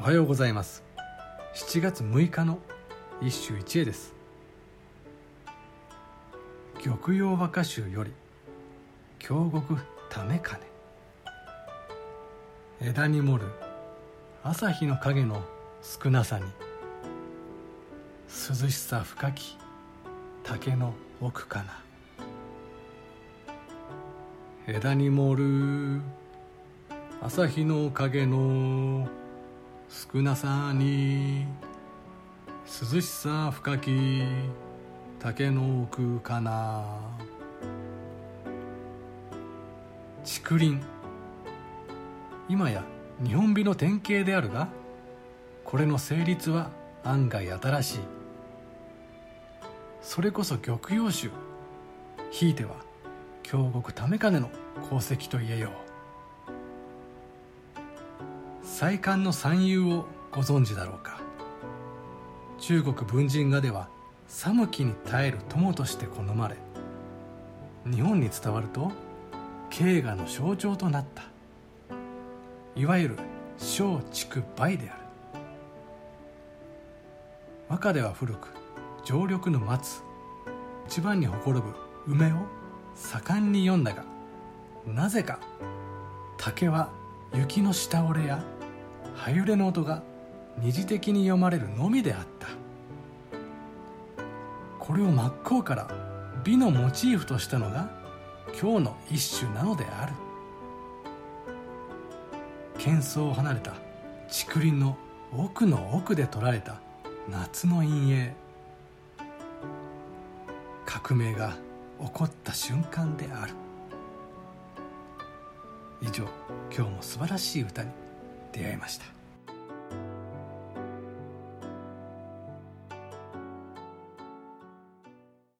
おはようございます。7月6日の一首一会です。玉葉和歌集より京極ためかね枝に盛る朝日の影の少なさに涼しさ深き竹の奥かな。枝に盛る朝日の影の少なさに涼しさ深き竹の奥かな。竹林。今や日本美の典型であるがこれの成立は案外新しい。それこそ玉葉集ひいては京極為金の功績と言えよう。再刊の三遊をご存知だろうか。中国文人画では寒気に耐える友として好まれ日本に伝わると慶賀の象徴となった。いわゆる松竹梅である。和歌では古く常緑の松。一番にほころぶ梅を盛んに読んだがなぜか竹は雪の下折れや葉揺れの音が二次的に読まれるのみであった。これを真っ向から美のモチーフとしたのが今日の一種なのである。喧騒を離れた竹林の奥の奥で撮られた夏の陰影。革命が起こった瞬間である。以上今日も素晴らしい歌に。出会いました。